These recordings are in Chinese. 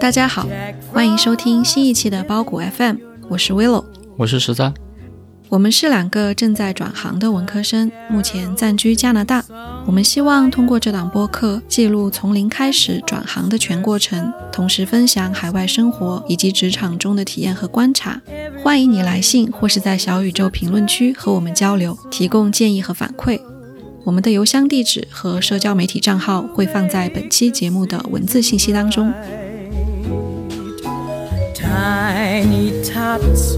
大家好，欢迎收听新一期的包谷 FM，我是 Willow。我是十三，我们是两个正在转行的文科生，目前暂居加拿大。我们希望通过这档播客，记录从零开始转行的全过程，同时分享海外生活以及职场中的体验和观察。欢迎你来信或是在小宇宙评论区和我们交流，提供建议和反馈。我们的邮箱地址和社交媒体账号会放在本期节目的文字信息当中。Tiny tots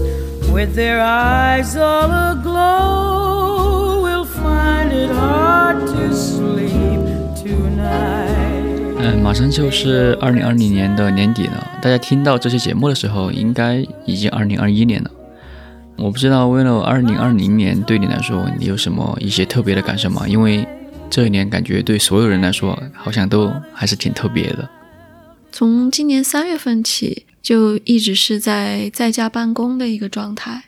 with their eyes all aglow will find it hard to sleep tonight. 嗯，马上就是二零二零年的年底了，大家听到这期节目的时候，应该已经二零二一年了。我不知道为了二零二零年对你来说，你有什么一些特别的感受吗？因为这一年感觉对所有人来说，好像都还是挺特别的。从今年三月份起，就一直是在在家办公的一个状态。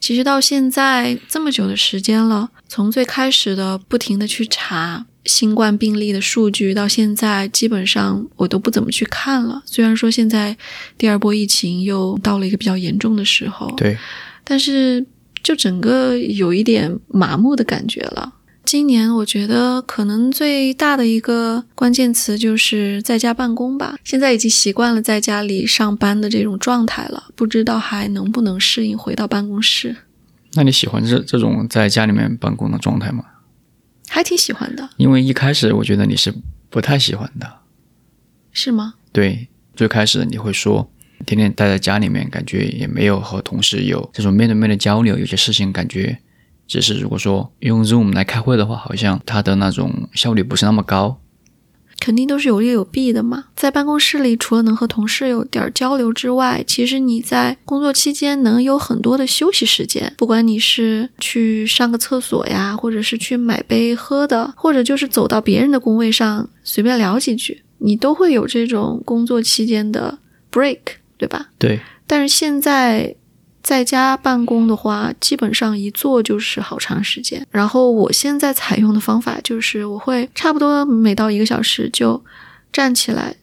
其实到现在这么久的时间了，从最开始的不停的去查新冠病例的数据，到现在基本上我都不怎么去看了。虽然说现在第二波疫情又到了一个比较严重的时候，对，但是就整个有一点麻木的感觉了。今年我觉得可能最大的一个关键词就是在家办公吧。现在已经习惯了在家里上班的这种状态了，不知道还能不能适应回到办公室，那你喜欢这这种在家里面办公的状态吗？还挺喜欢的，因为一开始我觉得你是不太喜欢的，是吗？对，最开始你会说天天待在家里面，感觉也没有和同事有这种面对面的交流，有些事情感觉只是如果说用 Zoom 来开会的话，好像它的那种效率不是那么高。肯定都是有利有弊的嘛。在办公室里，除了能和同事有点儿交流之外，其实你在工作期间能有很多的休息时间。不管你是去上个厕所呀，或者是去买杯喝的，或者就是走到别人的工位上随便聊几句，你都会有这种工作期间的 break，对吧？对，但是现在在家办公的话，基本上一坐就是好长时间。然后我现在采用的方法就是，我会差不多每到一个小时就站起来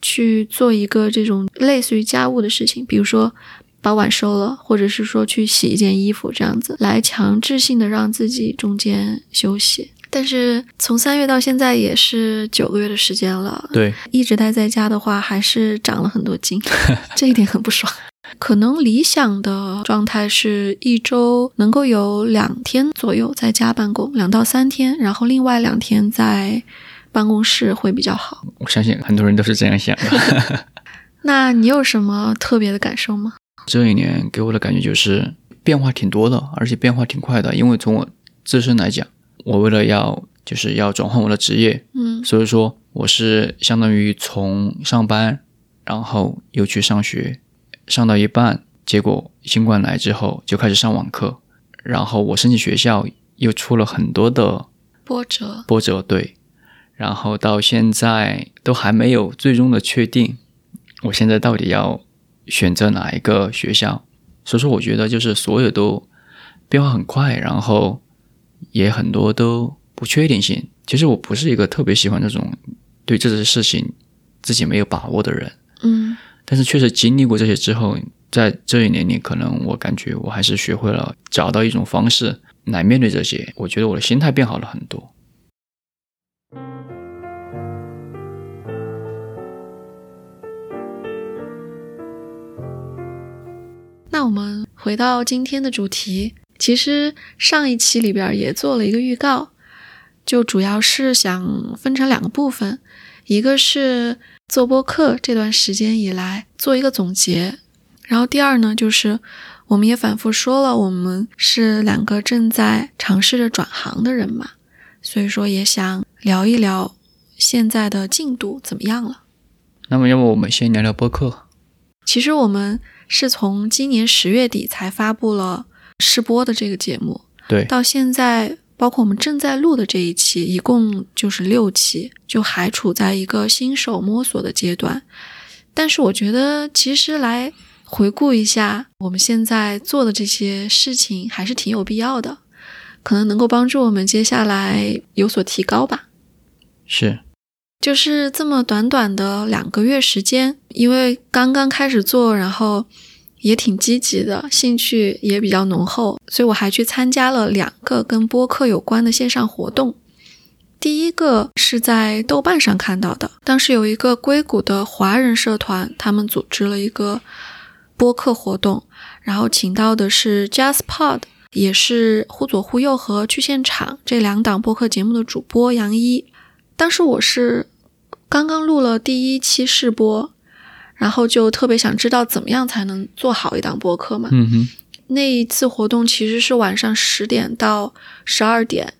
去做一个这种类似于家务的事情，比如说把碗收了，或者是说去洗一件衣服，这样子来强制性的让自己中间休息。但是从三月到现在也是九个月的时间了，对，一直待在家的话，还是长了很多斤，这一点很不爽。可能理想的状态是一周能够有两天左右在家办公，两到三天，然后另外两天在办公室会比较好。我相信很多人都是这样想的。那你有什么特别的感受吗？这一年给我的感觉就是变化挺多的，而且变化挺快的。因为从我自身来讲，我为了要就是要转换我的职业，嗯所以说我是相当于从上班，然后又去上学，上到一半，结果新冠来之后就开始上网课，然后我申请学校又出了很多的波折，波折，对，然后到现在都还没有最终的确定，我现在到底要选择哪一个学校？所以说，我觉得就是所有都变化很快，然后也很多都不确定性。其实我不是一个特别喜欢这种对这些事情自己没有把握的人，嗯但是确实经历过这些之后，在这一年里，可能我感觉我还是学会了找到一种方式来面对这些。我觉得我的心态变好了很多。那我们回到今天的主题，其实上一期里边也做了一个预告，就主要是想分成两个部分，一个是做播客这段时间以来做一个总结，然后第二呢就是我们也反复说了，我们是两个正在尝试着转行的人嘛，所以说也想聊一聊现在的进度怎么样了。那么，要不我们先聊聊播客？其实我们是从今年十月底才发布了试播的这个节目，对，到现在包括我们正在录的这一期，一共就是六期，就还处在一个新手摸索的阶段。但是我觉得，其实来回顾一下我们现在做的这些事情，还是挺有必要的，可能能够帮助我们接下来有所提高吧。是，就是这么短短的两个月时间，因为刚刚开始做，然后。也挺积极的，兴趣也比较浓厚，所以我还去参加了两个跟播客有关的线上活动。第一个是在豆瓣上看到的，当时有一个硅谷的华人社团，他们组织了一个播客活动，然后请到的是 JustPod，也是忽左忽右和去现场这两档播客节目的主播杨一。当时我是刚刚录了第一期试播。然后就特别想知道怎么样才能做好一档播客嘛。嗯哼。那一次活动其实是晚上十点到十二点，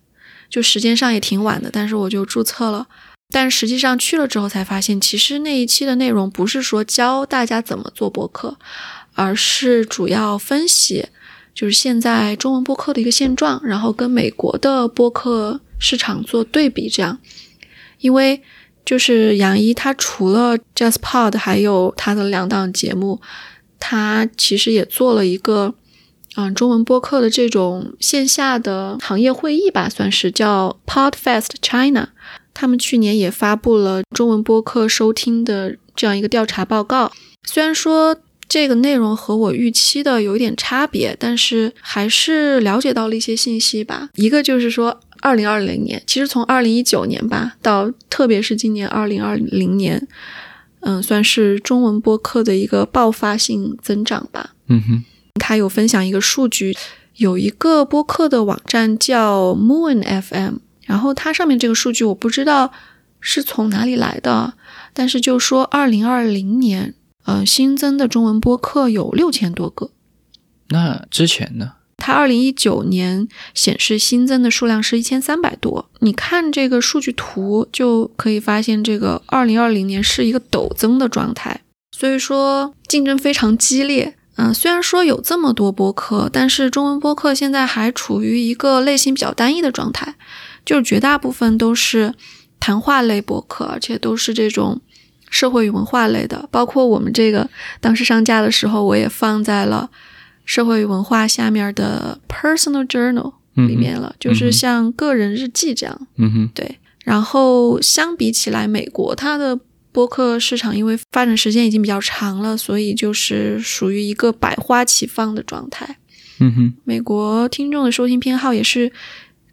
就时间上也挺晚的，但是我就注册了。但实际上去了之后才发现，其实那一期的内容不是说教大家怎么做播客，而是主要分析就是现在中文播客的一个现状，然后跟美国的播客市场做对比，这样，因为。就是杨一，他除了 JustPod，还有他的两档节目，他其实也做了一个，嗯，中文播客的这种线下的行业会议吧，算是叫 Podfest China。他们去年也发布了中文播客收听的这样一个调查报告。虽然说这个内容和我预期的有一点差别，但是还是了解到了一些信息吧。一个就是说。二零二零年，其实从二零一九年吧，到特别是今年二零二零年，嗯，算是中文播客的一个爆发性增长吧。嗯哼，他有分享一个数据，有一个播客的网站叫 Moon FM，然后它上面这个数据我不知道是从哪里来的，但是就说二零二零年，嗯，新增的中文播客有六千多个。那之前呢？它二零一九年显示新增的数量是一千三百多，你看这个数据图就可以发现，这个二零二零年是一个陡增的状态，所以说竞争非常激烈。嗯，虽然说有这么多播客，但是中文播客现在还处于一个类型比较单一的状态，就是绝大部分都是谈话类播客，而且都是这种社会与文化类的，包括我们这个当时上架的时候，我也放在了。社会与文化下面的 personal journal 里面了，就是像个人日记这样。嗯哼，对。然后相比起来，美国它的播客市场因为发展时间已经比较长了，所以就是属于一个百花齐放的状态。嗯哼，美国听众的收听偏好也是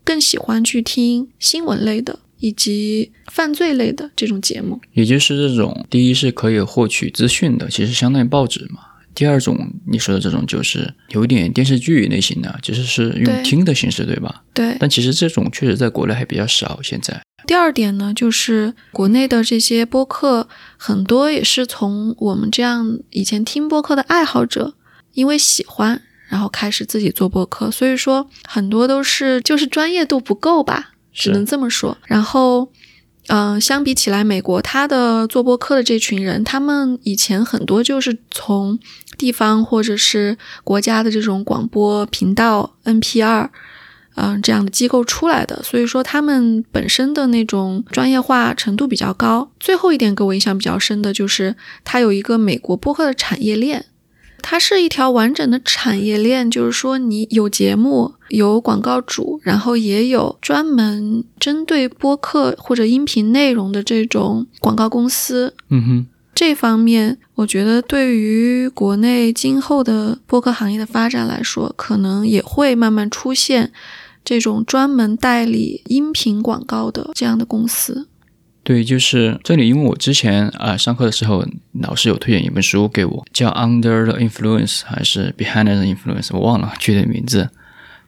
更喜欢去听新闻类的以及犯罪类的这种节目，也就是这种第一是可以获取资讯的，其实相当于报纸嘛。第二种你说的这种就是有一点电视剧类型的，其实是用听的形式，对吧？对。但其实这种确实在国内还比较少。现在第二点呢，就是国内的这些播客很多也是从我们这样以前听播客的爱好者，因为喜欢，然后开始自己做播客，所以说很多都是就是专业度不够吧，只能这么说。然后。嗯，相比起来，美国他的做播客的这群人，他们以前很多就是从地方或者是国家的这种广播频道 NPR，嗯，这样的机构出来的，所以说他们本身的那种专业化程度比较高。最后一点给我印象比较深的就是，它有一个美国播客的产业链。它是一条完整的产业链，就是说你有节目，有广告主，然后也有专门针对播客或者音频内容的这种广告公司。嗯哼，这方面我觉得对于国内今后的播客行业的发展来说，可能也会慢慢出现这种专门代理音频广告的这样的公司。对，就是这里，因为我之前啊上课的时候，老师有推荐一本书给我，叫《Under the Influence》还是《Behind the Influence》，我忘了具体名字。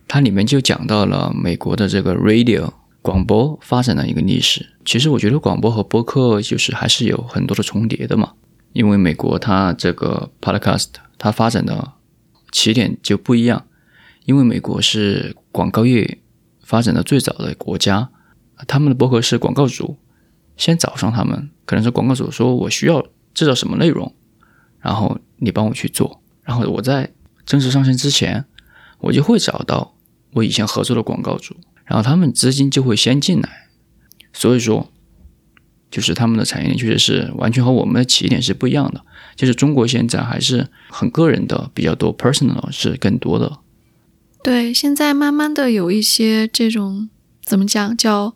它里面就讲到了美国的这个 radio 广播发展的一个历史。其实我觉得广播和播客就是还是有很多的重叠的嘛，因为美国它这个 podcast 它发展的起点就不一样，因为美国是广告业发展的最早的国家，他们的播客是广告主。先找上他们，可能是广告主说我需要制造什么内容，然后你帮我去做，然后我在正式上线之前，我就会找到我以前合作的广告主，然后他们资金就会先进来，所以说，就是他们的产业链确实是完全和我们的起点是不一样的。就是中国现在还是很个人的比较多，personal 是更多的。对，现在慢慢的有一些这种怎么讲叫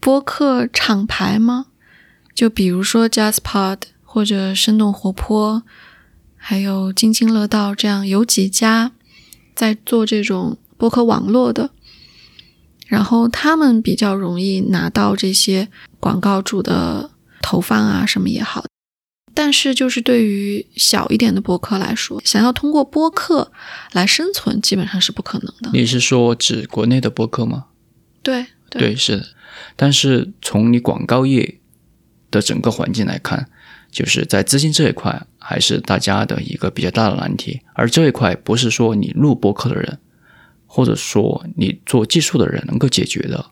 播客厂牌吗？就比如说 JustPod 或者生动活泼，还有津津乐道这样有几家在做这种播客网络的，然后他们比较容易拿到这些广告主的投放啊什么也好。但是，就是对于小一点的播客来说，想要通过播客来生存，基本上是不可能的。你是说指国内的播客吗？对对，是的。但是从你广告业的整个环境来看，就是在资金这一块，还是大家的一个比较大的难题。而这一块不是说你录播客的人，或者说你做技术的人能够解决的，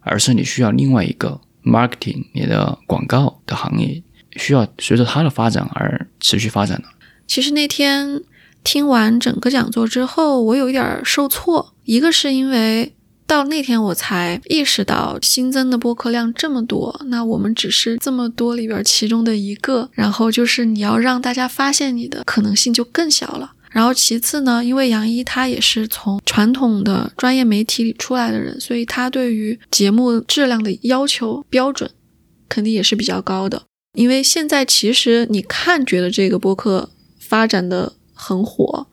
而是你需要另外一个 marketing 你的广告的行业。需要随着它的发展而持续发展的。其实那天听完整个讲座之后，我有一点受挫。一个是因为到那天我才意识到新增的播客量这么多，那我们只是这么多里边其中的一个。然后就是你要让大家发现你的可能性就更小了。然后其次呢，因为杨一他也是从传统的专业媒体里出来的人，所以他对于节目质量的要求标准肯定也是比较高的。因为现在其实你看，觉得这个播客发展的很火，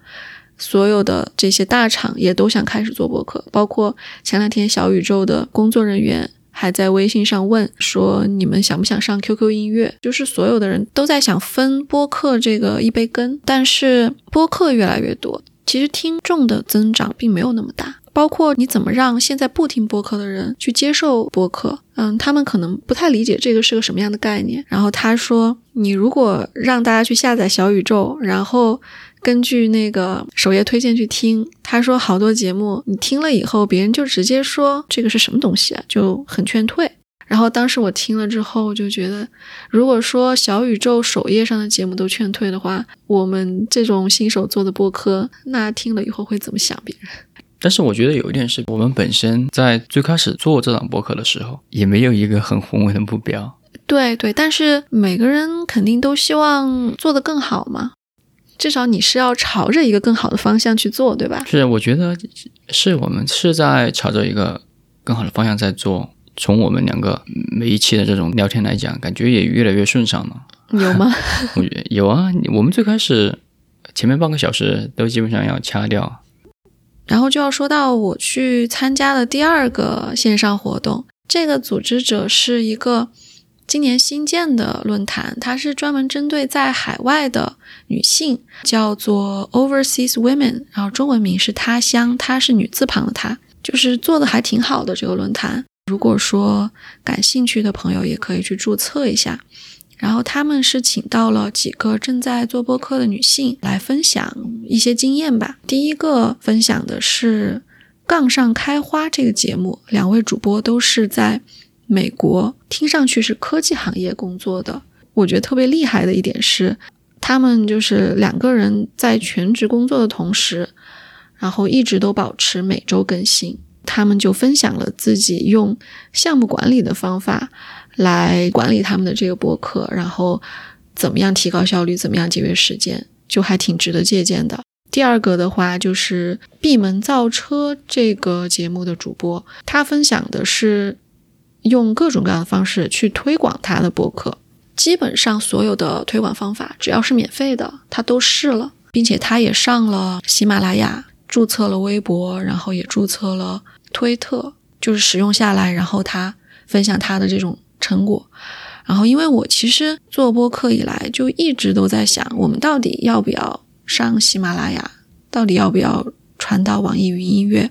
所有的这些大厂也都想开始做播客，包括前两天小宇宙的工作人员还在微信上问说：“你们想不想上 QQ 音乐？”就是所有的人都在想分播客这个一杯羹，但是播客越来越多，其实听众的增长并没有那么大。包括你怎么让现在不听播客的人去接受播客？嗯，他们可能不太理解这个是个什么样的概念。然后他说，你如果让大家去下载小宇宙，然后根据那个首页推荐去听，他说好多节目你听了以后，别人就直接说这个是什么东西啊，就很劝退。然后当时我听了之后就觉得，如果说小宇宙首页上的节目都劝退的话，我们这种新手做的播客，那听了以后会怎么想别人？但是我觉得有一点是我们本身在最开始做这档播客的时候，也没有一个很宏伟的目标。对对，但是每个人肯定都希望做得更好嘛，至少你是要朝着一个更好的方向去做，对吧？是，我觉得是我们是在朝着一个更好的方向在做。从我们两个每一期的这种聊天来讲，感觉也越来越顺畅了。有吗？我觉得有啊，我们最开始前面半个小时都基本上要掐掉。然后就要说到我去参加的第二个线上活动，这个组织者是一个今年新建的论坛，它是专门针对在海外的女性，叫做 Overseas Women，然后中文名是他乡，她是女字旁的她，就是做的还挺好的这个论坛。如果说感兴趣的朋友也可以去注册一下。然后他们是请到了几个正在做播客的女性来分享一些经验吧。第一个分享的是《杠上开花》这个节目，两位主播都是在美国，听上去是科技行业工作的。我觉得特别厉害的一点是，他们就是两个人在全职工作的同时，然后一直都保持每周更新。他们就分享了自己用项目管理的方法。来管理他们的这个博客，然后怎么样提高效率，怎么样节约时间，就还挺值得借鉴的。第二个的话就是闭门造车这个节目的主播，他分享的是用各种各样的方式去推广他的博客，基本上所有的推广方法只要是免费的，他都试了，并且他也上了喜马拉雅，注册了微博，然后也注册了推特，就是使用下来，然后他分享他的这种。成果，然后因为我其实做播客以来就一直都在想，我们到底要不要上喜马拉雅，到底要不要传到网易云音乐，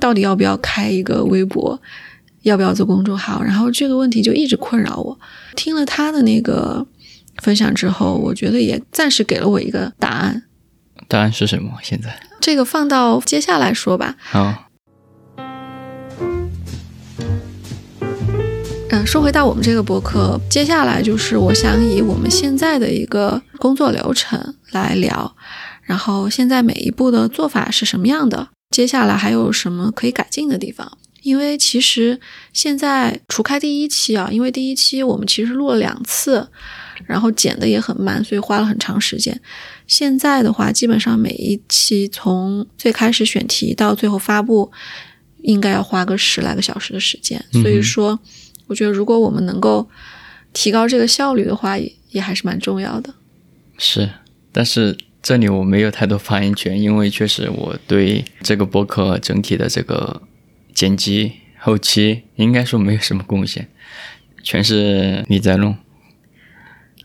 到底要不要开一个微博，要不要做公众号，然后这个问题就一直困扰我。听了他的那个分享之后，我觉得也暂时给了我一个答案。答案是什么？现在这个放到接下来说吧。好。嗯，说回到我们这个博客，接下来就是我想以我们现在的一个工作流程来聊，然后现在每一步的做法是什么样的，接下来还有什么可以改进的地方。因为其实现在除开第一期啊，因为第一期我们其实录了两次，然后剪的也很慢，所以花了很长时间。现在的话，基本上每一期从最开始选题到最后发布，应该要花个十来个小时的时间。所以说，我觉得如果我们能够提高这个效率的话，也也还是蛮重要的。是，但是这里我没有太多发言权，因为确实我对这个播客整体的这个。剪辑后期应该说没有什么贡献，全是你在弄。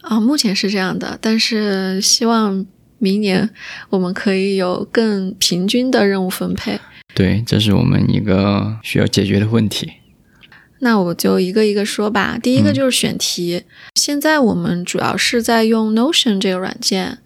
啊，目前是这样的，但是希望明年我们可以有更平均的任务分配。对，这是我们一个需要解决的问题。那我就一个一个说吧。第一个就是选题，现在我们主要是在用 Notion 这个软件。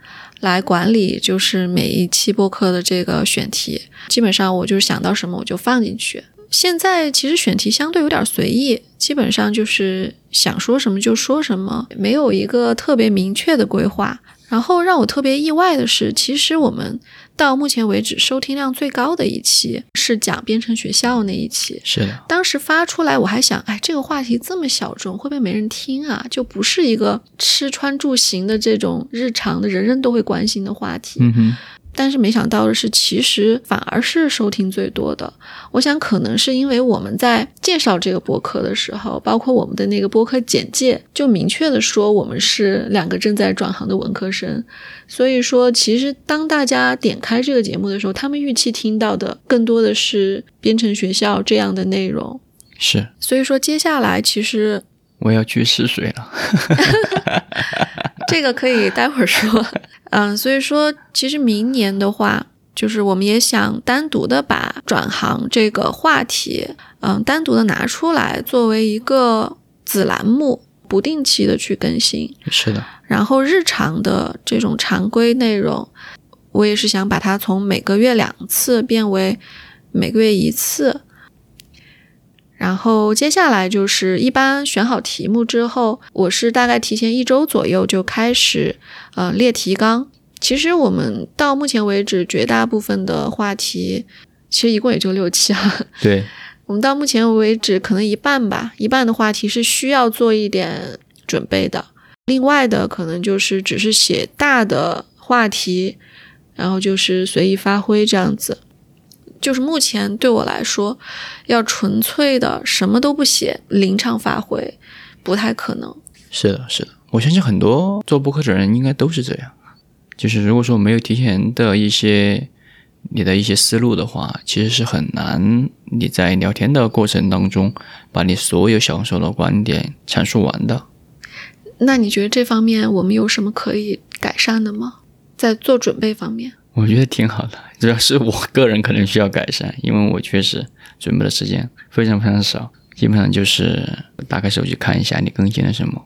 来管理就是每一期播客的这个选题，基本上我就是想到什么我就放进去。现在其实选题相对有点随意，基本上就是想说什么就说什么，没有一个特别明确的规划。然后让我特别意外的是，其实我们到目前为止收听量最高的一期是讲编程学校那一期。是的，当时发出来我还想，哎，这个话题这么小众，会不会没人听啊？就不是一个吃穿住行的这种日常的人人都会关心的话题。嗯哼。但是没想到的是，其实反而是收听最多的。我想可能是因为我们在介绍这个播客的时候，包括我们的那个播客简介，就明确的说我们是两个正在转行的文科生。所以说，其实当大家点开这个节目的时候，他们预期听到的更多的是编程学校这样的内容。是。所以说，接下来其实我要去试水了。这个可以待会儿说。嗯，所以说，其实明年的话，就是我们也想单独的把转行这个话题，嗯，单独的拿出来作为一个子栏目，不定期的去更新。是的。然后日常的这种常规内容，我也是想把它从每个月两次变为每个月一次。然后接下来就是一般选好题目之后，我是大概提前一周左右就开始，呃，列提纲。其实我们到目前为止，绝大部分的话题，其实一共也就六期啊。对，我们到目前为止可能一半吧，一半的话题是需要做一点准备的，另外的可能就是只是写大的话题，然后就是随意发挥这样子。就是目前对我来说，要纯粹的什么都不写，临场发挥，不太可能。是的，是的，我相信很多做播客的人应该都是这样。就是如果说没有提前的一些你的一些思路的话，其实是很难你在聊天的过程当中把你所有想说的观点阐述完的。那你觉得这方面我们有什么可以改善的吗？在做准备方面？我觉得挺好的，主要是我个人可能需要改善，因为我确实准备的时间非常非常少，基本上就是打开手机看一下你更新了什么。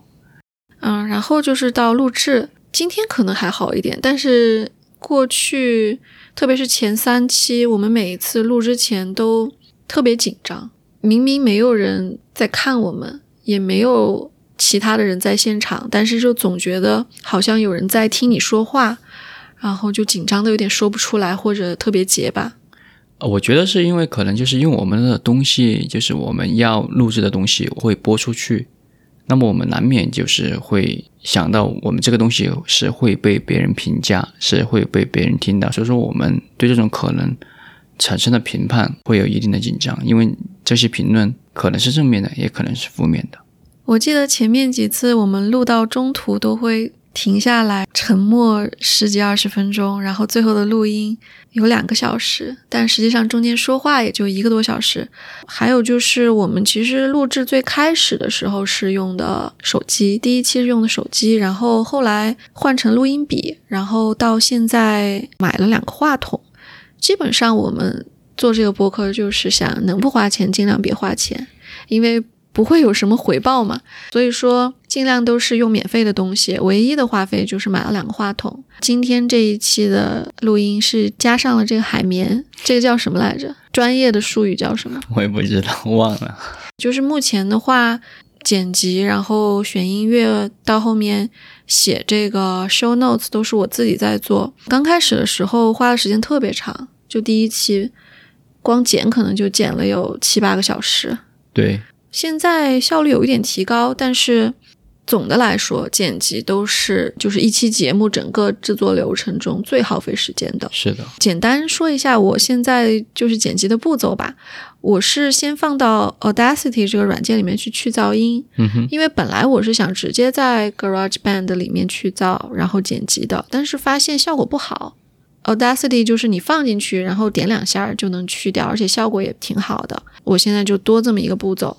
嗯，然后就是到录制，今天可能还好一点，但是过去特别是前三期，我们每一次录之前都特别紧张，明明没有人在看我们，也没有其他的人在现场，但是就总觉得好像有人在听你说话。然后就紧张的有点说不出来，或者特别结巴。我觉得是因为可能就是因为我们的东西，就是我们要录制的东西会播出去，那么我们难免就是会想到我们这个东西是会被别人评价，是会被别人听到，所以说我们对这种可能产生的评判会有一定的紧张，因为这些评论可能是正面的，也可能是负面的。我记得前面几次我们录到中途都会。停下来，沉默十几二十分钟，然后最后的录音有两个小时，但实际上中间说话也就一个多小时。还有就是我们其实录制最开始的时候是用的手机，第一期是用的手机，然后后来换成录音笔，然后到现在买了两个话筒。基本上我们做这个播客就是想能不花钱尽量别花钱，因为。不会有什么回报嘛，所以说尽量都是用免费的东西，唯一的花费就是买了两个话筒。今天这一期的录音是加上了这个海绵，这个叫什么来着？专业的术语叫什么？我也不知道，忘了。就是目前的话，剪辑，然后选音乐，到后面写这个 show notes 都是我自己在做。刚开始的时候花的时间特别长，就第一期。光剪可能就剪了有七八个小时。对，现在效率有一点提高，但是总的来说，剪辑都是就是一期节目整个制作流程中最耗费时间的。是的，简单说一下我现在就是剪辑的步骤吧。我是先放到 Audacity 这个软件里面去去噪音，嗯哼，因为本来我是想直接在 GarageBand 里面去噪，然后剪辑的，但是发现效果不好。Audacity 就是你放进去，然后点两下就能去掉，而且效果也挺好的。我现在就多这么一个步骤，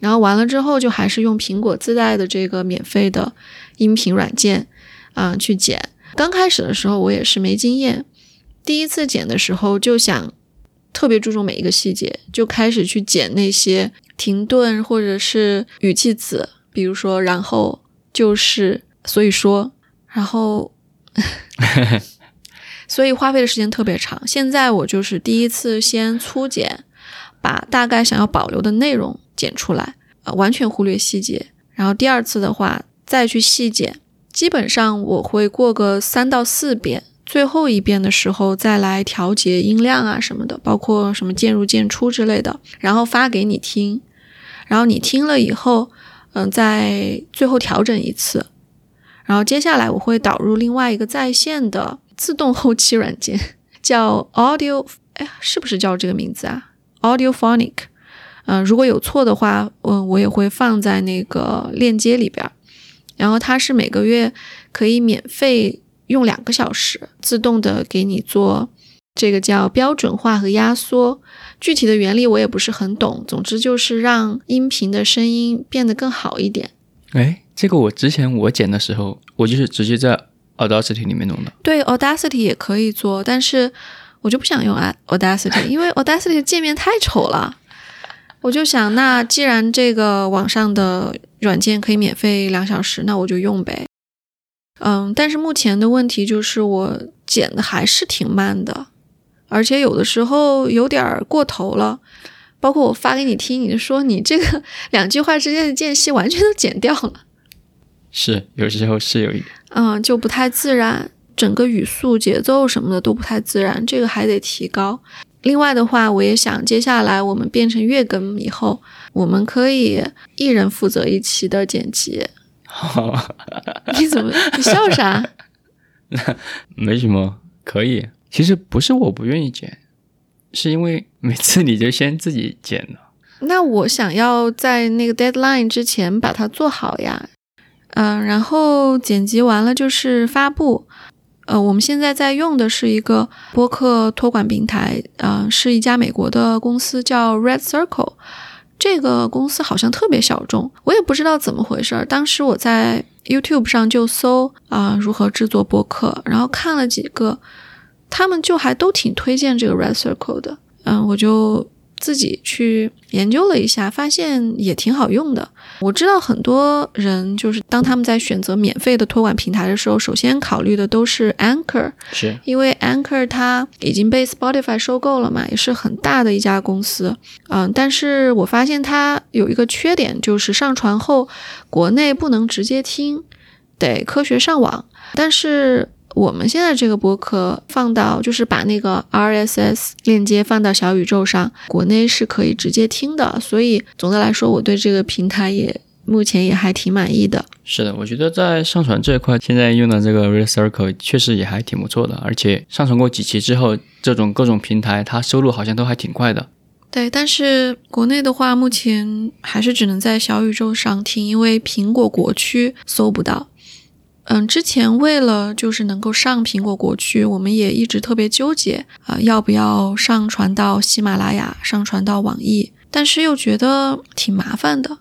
然后完了之后就还是用苹果自带的这个免费的音频软件，啊、去剪。刚开始的时候我也是没经验，第一次剪的时候就想特别注重每一个细节，就开始去剪那些停顿或者是语气词，比如说然后就是所以说，然后 所以花费的时间特别长。现在我就是第一次先粗剪，把大概想要保留的内容剪出来，呃，完全忽略细节。然后第二次的话再去细剪，基本上我会过个三到四遍，最后一遍的时候再来调节音量啊什么的，包括什么渐入渐出之类的，然后发给你听。然后你听了以后，嗯、再最后调整一次。然后接下来我会导入另外一个在线的自动后期软件，叫 Audio，哎，是不是叫这个名字啊？Audiophonic。嗯、如果有错的话，嗯，我也会放在那个链接里边儿。然后它是每个月可以免费用两个小时，自动的给你做这个叫标准化和压缩。具体的原理我也不是很懂，总之就是让音频的声音变得更好一点。哎，这个我之前我剪的时候，我就是直接在 Audacity 里面弄的。对，Audacity 也可以做，但是我就不想用 Audacity，因为 Audacity 的界面太丑了。我就想，那既然这个网上的软件可以免费两小时，那我就用呗。嗯，但是目前的问题就是我剪的还是挺慢的，而且有的时候有点儿过头了。包括我发给你听，你就说你这个 两句话之间的间隙完全都剪掉了。是，有时候是有一点。嗯，就不太自然，整个语速、节奏什么的都不太自然，这个还得提高。另外的话，我也想接下来我们变成月更以后，我们可以一人负责一期的剪辑。你怎么你笑啥？没什么，可以。其实不是我不愿意剪，是因为每次你就先自己剪了。那我想要在那个 deadline 之前把它做好呀。嗯、然后剪辑完了就是发布。呃，我们现在在用的是一个播客托管平台，呃，是一家美国的公司叫 Red Circle。这个公司好像特别小众，我也不知道怎么回事儿。当时我在 YouTube 上就搜啊、如何制作播客，然后看了几个，他们就还都挺推荐这个 Red Circle 的。嗯，我就自己去研究了一下，发现也挺好用的。我知道很多人就是当他们在选择免费的托管平台的时候，首先考虑的都是 Anchor，是，因为 Anchor 它已经被 Spotify 收购了嘛，也是很大的一家公司。嗯，但是我发现它有一个缺点，就是上传后国内不能直接听，得科学上网。但是我们现在这个播客放到，就是把那个 RSS 链接放到小宇宙上，国内是可以直接听的。所以总的来说，我对这个平台也目前也还挺满意的。是的，我觉得在上传这一块，现在用的这个 Real Circle 确实也还挺不错的，而且上传过几期之后，这种各种平台它收录好像都还挺快的。对，但是国内的话，目前还是只能在小宇宙上听，因为苹果国区搜不到。嗯，之前为了就是能够上苹果国区，我们也一直特别纠结啊、要不要上传到喜马拉雅，上传到网易，但是又觉得挺麻烦的。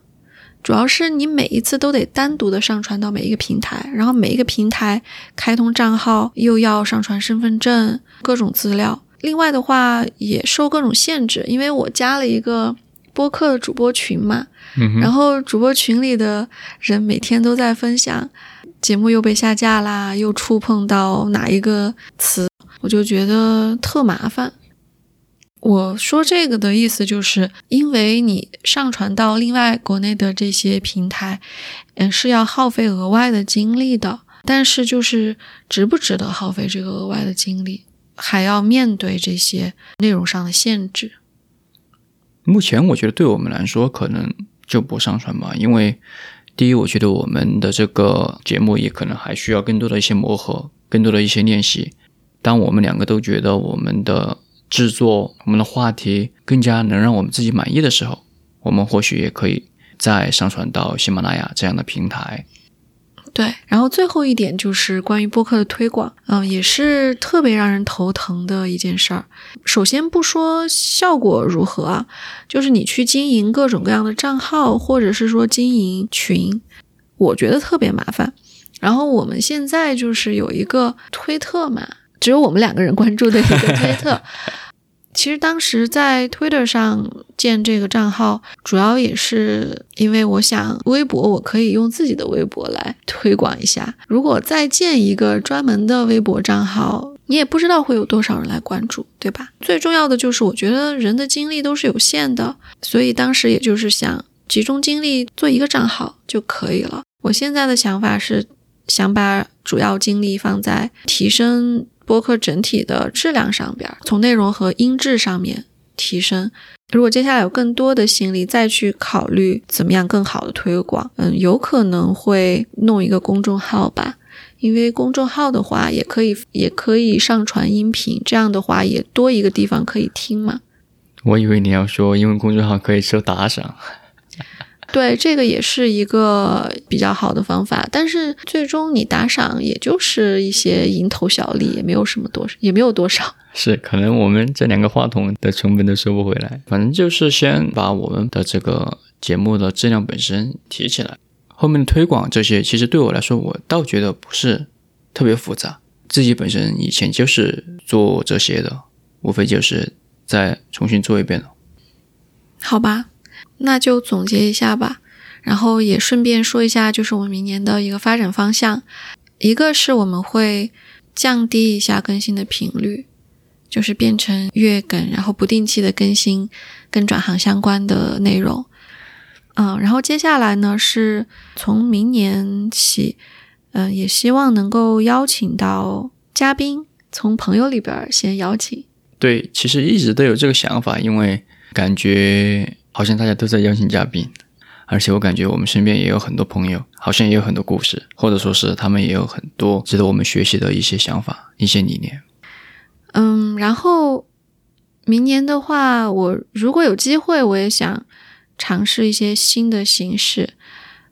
主要是你每一次都得单独的上传到每一个平台，然后每一个平台开通账号又要上传身份证、各种资料。另外的话也受各种限制，因为我加了一个播客的主播群嘛，嗯，然后主播群里的人每天都在分享节目又被下架啦，又触碰到哪一个词，我就觉得特麻烦。我说这个的意思就是，因为你上传到另外国内的这些平台，嗯，是要耗费额外的精力的。但是就是值不值得耗费这个额外的精力？还要面对这些内容上的限制。目前我觉得对我们来说，可能就不上传吧，因为第一，我觉得我们的这个节目也可能还需要更多的一些磨合，更多的一些练习。当我们两个都觉得我们的制作、我们的话题更加能让我们自己满意的时候，我们或许也可以再上传到喜马拉雅这样的平台。对，然后最后一点就是关于播客的推广，嗯，也是特别让人头疼的一件事儿。首先不说效果如何啊，就是你去经营各种各样的账号，或者是说经营群，我觉得特别麻烦。然后我们现在就是有一个推特嘛，只有我们两个人关注的一个推特。其实当时在 Twitter 上建这个账号，主要也是因为我想微博我可以用自己的微博来推广一下。如果再建一个专门的微博账号，你也不知道会有多少人来关注，对吧？最重要的就是我觉得人的精力都是有限的，所以当时也就是想集中精力做一个账号就可以了。我现在的想法是想把主要精力放在提升。播客整体的质量上边，从内容和音质上面提升。如果接下来有更多的心力再去考虑怎么样更好的推广，嗯，有可能会弄一个公众号吧。因为公众号的话，也可以也可以上传音频，这样的话也多一个地方可以听嘛。我以为你要说，因为公众号可以收打赏。对，这个也是一个比较好的方法，但是最终你打赏也就是一些蝇头小利，也没有什么多，也没有多少。是，可能我们这两个话筒的成本都收不回来。反正就是先把我们的这个节目的质量本身提起来，后面的推广这些，其实对我来说，我倒觉得不是特别复杂。自己本身以前就是做这些的，无非就是再重新做一遍了。好吧。那就总结一下吧，然后也顺便说一下，就是我们明年的一个发展方向，一个是我们会降低一下更新的频率，就是变成月更，然后不定期的更新跟转行相关的内容。嗯，然后接下来呢，是从明年起，嗯，也希望能够邀请到嘉宾，从朋友里边先邀请。对，其实一直都有这个想法，因为感觉。好像大家都在邀请嘉宾，而且我感觉我们身边也有很多朋友，好像也有很多故事，或者说是他们也有很多值得我们学习的一些想法、一些理念。嗯，然后明年的话，我如果有机会，我也想尝试一些新的形式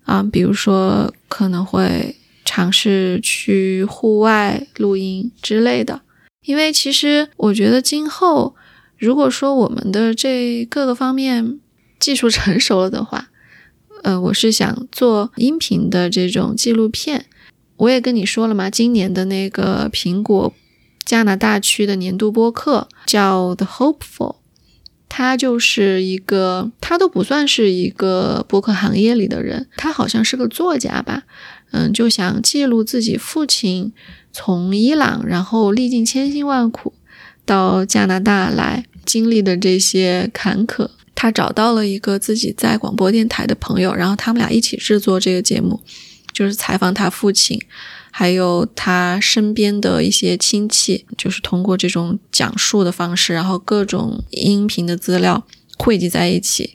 啊，比如说可能会尝试去户外录音之类的，因为其实我觉得今后如果说我们的这各个方面，技术成熟了的话，呃，我是想做音频的这种纪录片。我也跟你说了嘛，今年的那个苹果加拿大区的年度播客叫 The Hopeful，他就是一个，他都不算是一个播客行业里的人，他好像是个作家吧，嗯，就想记录自己父亲从伊朗，然后历尽千辛万苦到加拿大来经历的这些坎坷。他找到了一个自己在广播电台的朋友，然后他们俩一起制作这个节目，就是采访他父亲，还有他身边的一些亲戚，就是通过这种讲述的方式，然后各种音频的资料汇集在一起，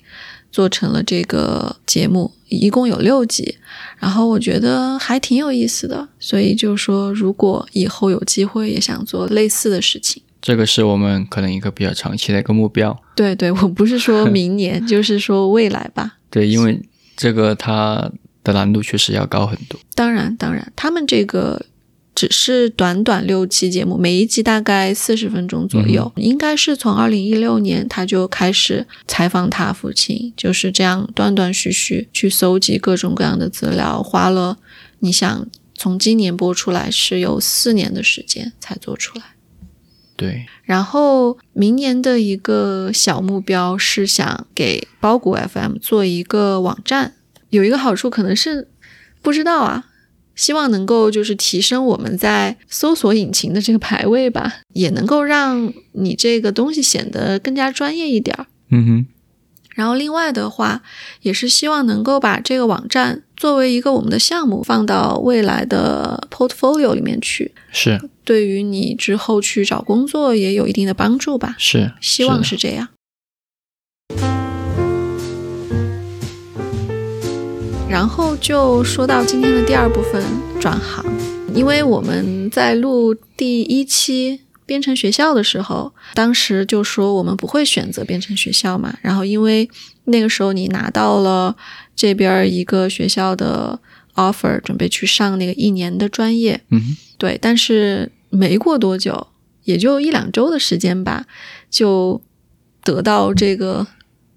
做成了这个节目，一共有六集，然后我觉得还挺有意思的，所以就说如果以后有机会，也想做类似的事情。这个是我们可能一个比较长期的一个目标。对对，我不是说明年，就是说未来吧。对，因为这个它的难度确实要高很多。当然，当然，他们这个只是短短六期节目，每一集大概四十分钟左右。应该是从二零一六年他就开始采访他父亲，就是这样断断续续去搜集各种各样的资料，花了你想从今年播出来是有四年的时间才做出来。对，然后明年的一个小目标是想给包谷 FM 做一个网站，有一个好处可能是不知道啊，希望能够就是提升我们在搜索引擎的这个排位吧，也能够让你这个东西显得更加专业一点儿。嗯哼，然后另外的话，也是希望能够把这个网站作为一个我们的项目放到未来的 portfolio 里面去，是对于你之后去找工作也有一定的帮助吧。是，希望是是这样。然后就说到今天的第二部分转行，因为我们在录第一期编程学校的时候，当时就说我们不会选择编程学校嘛，然后因为那个时候你拿到了这边一个学校的 offer，准备去上那个一年的专业，嗯，对，但是没过多久，也就一两周的时间吧，就得到这个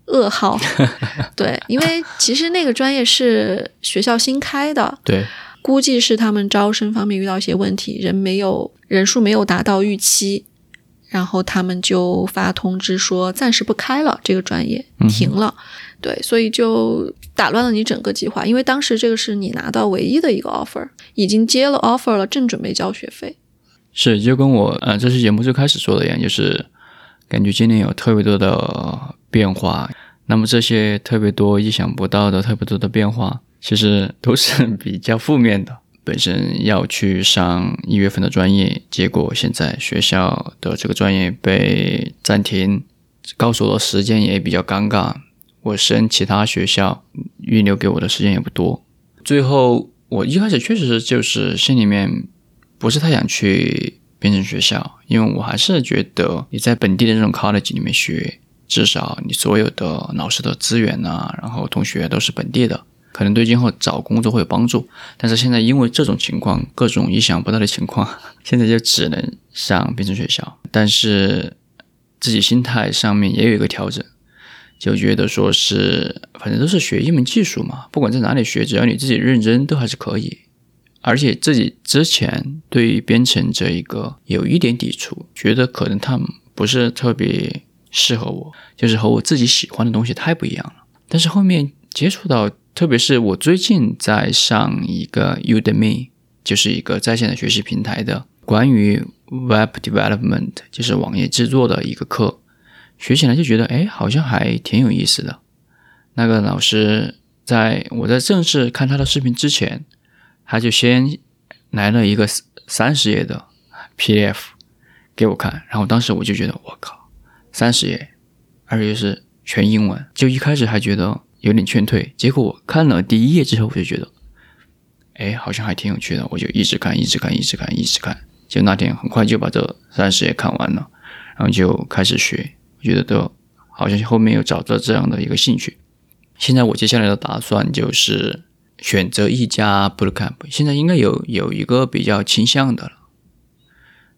噩耗。对，因为其实那个专业是学校新开的，对，估计是他们招生方面遇到一些问题，人没有人数没有达到预期，然后他们就发通知说暂时不开了，这个专业停了。对，所以就打乱了你整个计划，因为当时这个是你拿到唯一的一个 offer，已经接了 offer 了，正准备交学费。是就跟我呃这期节目最开始说的一样，就是感觉今年有特别多的变化，那么这些特别多意想不到的特别多的变化，其实都是比较负面的。本身要去上一月份的专业，结果现在学校的这个专业被暂停，告诉我的时间也比较尴尬。我升其他学校预留给我的时间也不多，最后我一开始确实就是心里面不是太想去编程学校，因为我还是觉得你在本地的这种 college 里面学，至少你所有的老师的资源啊，然后同学都是本地的，可能对今后找工作会有帮助。但是现在因为这种情况，各种意想不到的情况，现在就只能上编程学校。但是自己心态上面也有一个调整。就觉得说是，反正都是学一门技术嘛，不管在哪里学，只要你自己认真，都还是可以。而且自己之前对于编程这一个有一点抵触，觉得可能它不是特别适合我，就是和我自己喜欢的东西太不一样了。但是后面接触到，特别是我最近在上一个 Udemy，就是一个在线的学习平台的关于 Web Development，就是网页制作的一个课。学起来就觉得，哎，好像还挺有意思的。那个老师在我在正式看他的视频之前，他就先来了一个三十页的 PDF 给我看，然后当时我就觉得，我靠，三十页，而且是全英文，就一开始还觉得有点劝退。结果我看了第一页之后，我就觉得，哎，好像还挺有趣的，我就一直看，一直看，一直看，一直看。就那天很快就把这三十页看完了，然后就开始学。我觉得都好像后面又找到这样的一个兴趣。现在我接下来的打算就是选择一家 bootcamp，现在应该有有一个比较倾向的了，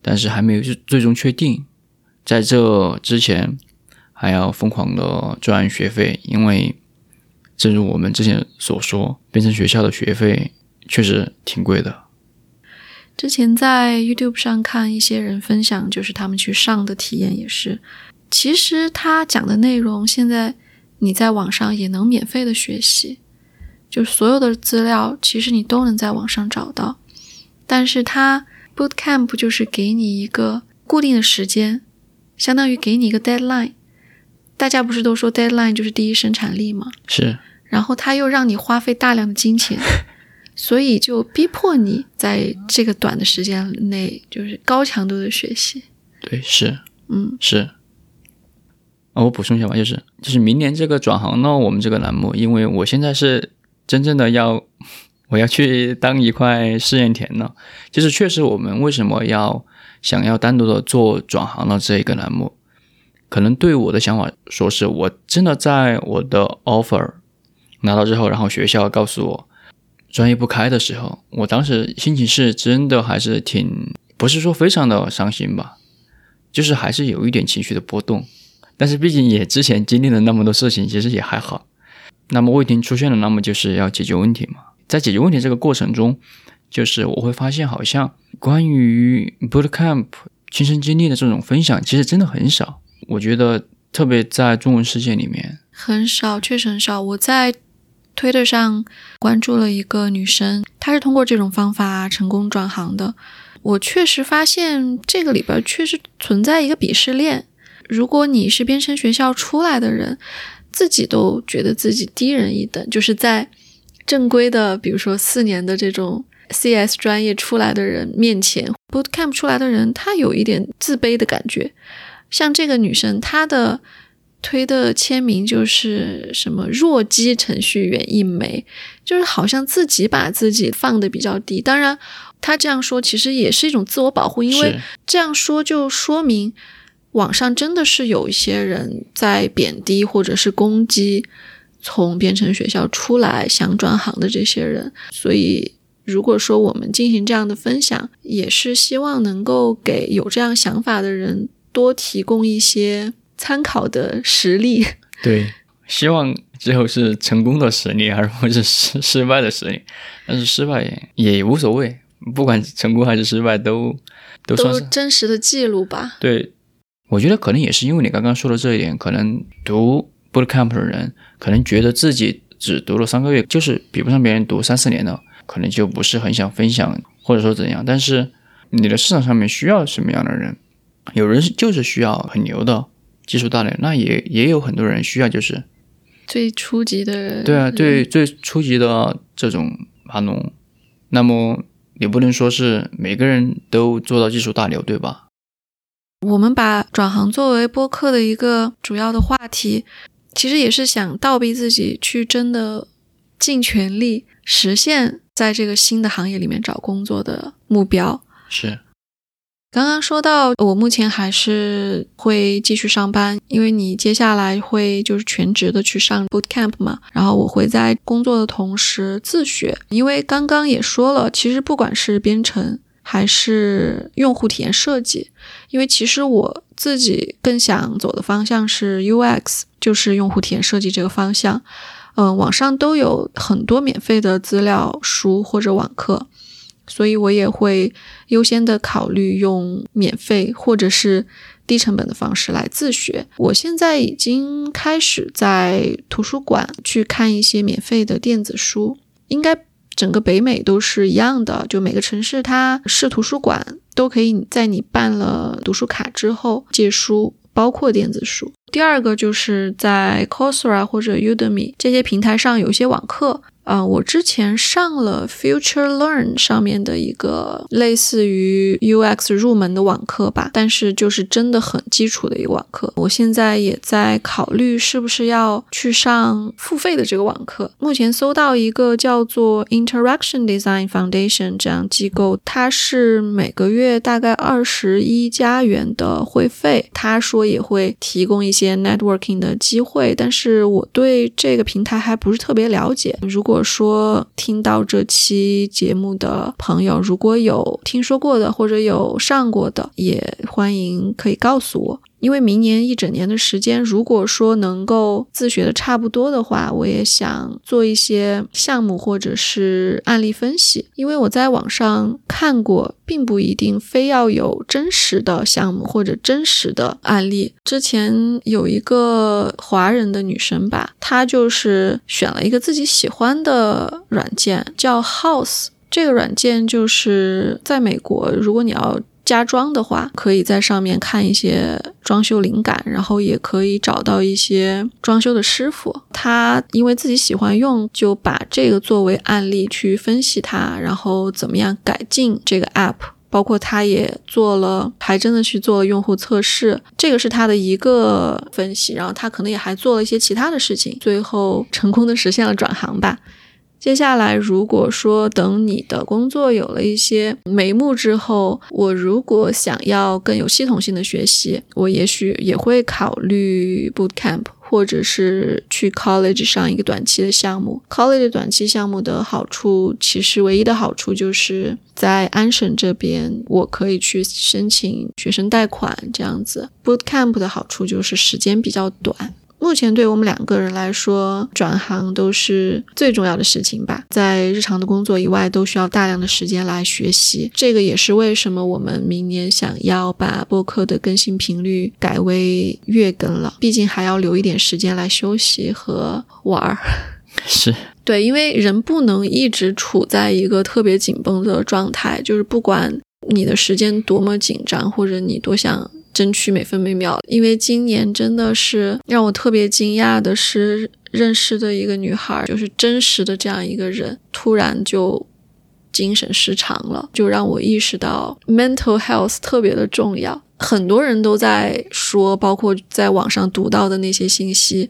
但是还没有最终确定。在这之前还要疯狂的赚学费，因为正如我们之前所说，编程学校的学费确实挺贵的。之前在 YouTube 上看一些人分享，就是他们去上的体验也是。其实他讲的内容，现在你在网上也能免费的学习，就所有的资料，其实你都能在网上找到。但是他 Bootcamp 就是给你一个固定的时间，相当于给你一个 deadline。大家不是都说 deadline 就是第一生产力吗？是。然后他又让你花费大量的金钱，所以就逼迫你在这个短的时间内，就是高强度的学习。对，是，嗯，是。啊，我补充一下吧，就是就是明年这个转行呢，我们这个栏目，因为我现在是真正的要我要去当一块试验田呢，就是确实我们为什么要想要单独的做转行的这一个栏目，可能对我的想法说是我真的在我的 offer 拿到之后，然后学校告诉我专业不开的时候，我当时心情是真的还是挺不是说非常的伤心吧，就是还是有一点情绪的波动。但是毕竟也之前经历了那么多事情，其实也还好。那么问题出现了，那么就是要解决问题嘛。在解决问题这个过程中，就是我会发现，好像关于 bootcamp 亲身经历的这种分享，其实真的很少。我觉得特别在中文世界里面，很少，确实很少。我在推特上关注了一个女生，她是通过这种方法成功转行的。我确实发现这个里边确实存在一个鄙视链。如果你是编程学校出来的人，自己都觉得自己低人一等，就是在正规的，比如说四年的这种 CS 专业出来的人面前，Bootcamp 出来的人，他有一点自卑的感觉。像这个女生，她的推的签名就是什么“弱鸡程序员一枚”，就是好像自己把自己放的比较低。当然，他这样说其实也是一种自我保护，因为这样说就说明。网上真的是有一些人在贬低或者是攻击从编程学校出来想转行的这些人，所以如果说我们进行这样的分享，也是希望能够给有这样想法的人多提供一些参考的实例。对，希望最后是成功的实例，而不是失 失败的实例。但是失败也无所谓，不管成功还是失败，都都算是真实的记录吧。对。我觉得可能也是因为你刚刚说的这一点，可能读 bootcamp 的人可能觉得自己只读了三个月，就是比不上别人读三四年的，可能就不是很想分享，或者说怎样。但是你的市场上面需要什么样的人？有人就是需要很牛的技术大佬，那也也有很多人需要就是最初级的。对啊，对最初级的这种码农。那么也不能说是每个人都做到技术大牛，对吧？我们把转行作为播客的一个主要的话题，其实也是想倒逼自己去真的尽全力实现在这个新的行业里面找工作的目标。是，刚刚说到我目前还是会继续上班，因为你接下来会就是全职的去上 boot camp 嘛，然后我会在工作的同时自学，因为刚刚也说了，其实不管是编程。还是用户体验设计，因为其实我自己更想走的方向是 UX，就是用户体验设计这个方向。嗯，网上都有很多免费的资料书或者网课，所以我也会优先的考虑用免费或者是低成本的方式来自学。我现在已经开始在图书馆去看一些免费的电子书，应该。整个北美都是一样的，就每个城市它市图书馆都可以在你办了读书卡之后借书，包括电子书。第二个就是在 c o r s e r a 或者 Udemy 这些平台上有一些网课。啊，我之前上了 Future Learn 上面的一个类似于 UX 入门的网课吧，但是就是真的很基础的一个网课。我现在也在考虑是不是要去上付费的这个网课。目前搜到一个叫做 Interaction Design Foundation 这样机构，它是每个月大概二十一加元的会费，他说也会提供一些 networking 的机会，但是我对这个平台还不是特别了解。如果果说听到这期节目的朋友，如果有听说过的或者有上过的，也欢迎可以告诉我。因为明年一整年的时间，如果说能够自学的差不多的话，我也想做一些项目或者是案例分析。因为我在网上看过，并不一定非要有真实的项目或者真实的案例。之前有一个华人的女生吧，她就是选了一个自己喜欢的软件，叫 House。这个软件就是在美国，如果你要。家装的话，可以在上面看一些装修灵感，然后也可以找到一些装修的师傅。他因为自己喜欢用，就把这个作为案例去分析它，然后怎么样改进这个 app。包括他也做了，还真的去做了用户测试，这个是他的一个分析。然后他可能也还做了一些其他的事情，最后成功的实现了转行吧。接下来，如果说等你的工作有了一些眉目之后，我如果想要更有系统性的学习，我也许也会考虑 boot camp，或者是去 college 上一个短期的项目。college 短期项目的好处，其实唯一的好处就是在安省这边，我可以去申请学生贷款这样子。boot camp 的好处就是时间比较短。目前对我们两个人来说，转行都是最重要的事情吧。在日常的工作以外，都需要大量的时间来学习。这个也是为什么我们明年想要把播客的更新频率改为月更了。毕竟还要留一点时间来休息和玩儿。是对，因为人不能一直处在一个特别紧绷的状态，就是不管你的时间多么紧张，或者你多想。争取每分每秒。因为今年真的是让我特别惊讶的是，认识的一个女孩，就是真实的这样一个人，突然就精神失常了，就让我意识到 mental health 特别的重要。很多人都在说，包括在网上读到的那些信息。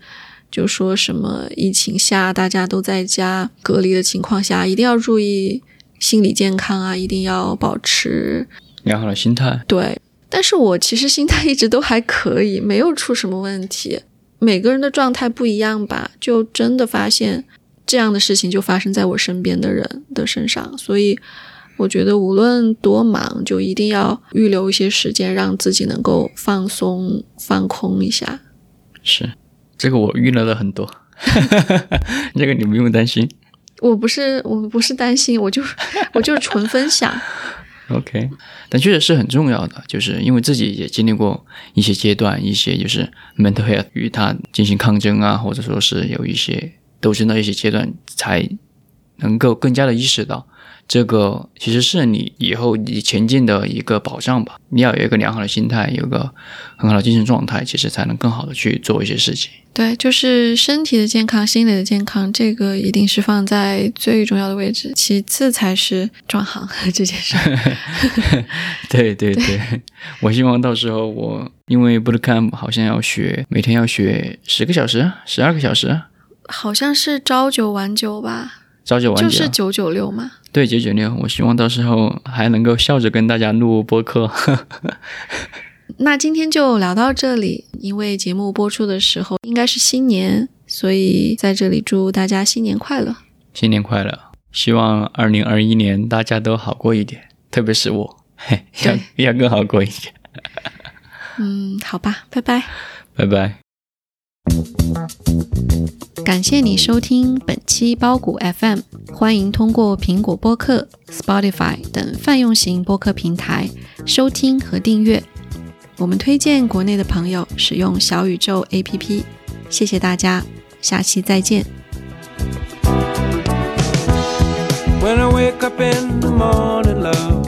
就说什么疫情下大家都在家隔离的情况下，一定要注意心理健康啊，一定要保持良好的心态。对，但是我其实心态一直都还可以，没有出什么问题。每个人的状态不一样吧，就真的发现这样的事情就发生在我身边的人的身上，所以我觉得无论多忙，就一定要预留一些时间，让自己能够放松、放空一下。是。这个我预了了很多，这个你不用担心。我不是，我不是担心，我就我就是纯分享。OK，但确实是很重要的，就是因为自己也经历过一些阶段，一些就是 mental health 与他进行抗争啊，或者说是有一些斗争的一些阶段，才能够更加的意识到。这个其实是你以后你前进的一个保障吧。你要有一个良好的心态，有个很好的精神状态，其实才能更好的去做一些事情。对，就是身体的健康、心理的健康，这个一定是放在最重要的位置，其次才是转行 这件事。对对对，我希望到时候我因为 Bootcamp 好像要学，每天要学十个小时、十二个小时，好像是朝九晚九吧。朝九晚九就是九九六嘛？对，九九六。我希望到时候还能够笑着跟大家录播客。那今天就聊到这里，因为节目播出的时候应该是新年，所以在这里祝大家新年快乐！新年快乐！希望二零二一年大家都好过一点，特别是我，嘿要要更好过一点。嗯，好吧，拜拜，拜拜。感谢你收听本期包谷 FM，欢迎通过苹果播客、Spotify 等泛用型播客平台收听和订阅。我们推荐国内的朋友使用小宇宙 APP。谢谢大家，下期再见。When I wake up in the morning, love,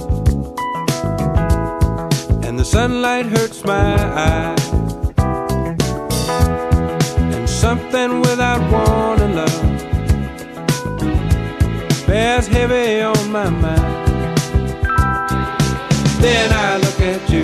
and the sunlight hurts my eyes, and something without warning, love bears heavy on my mind. Then I look at you,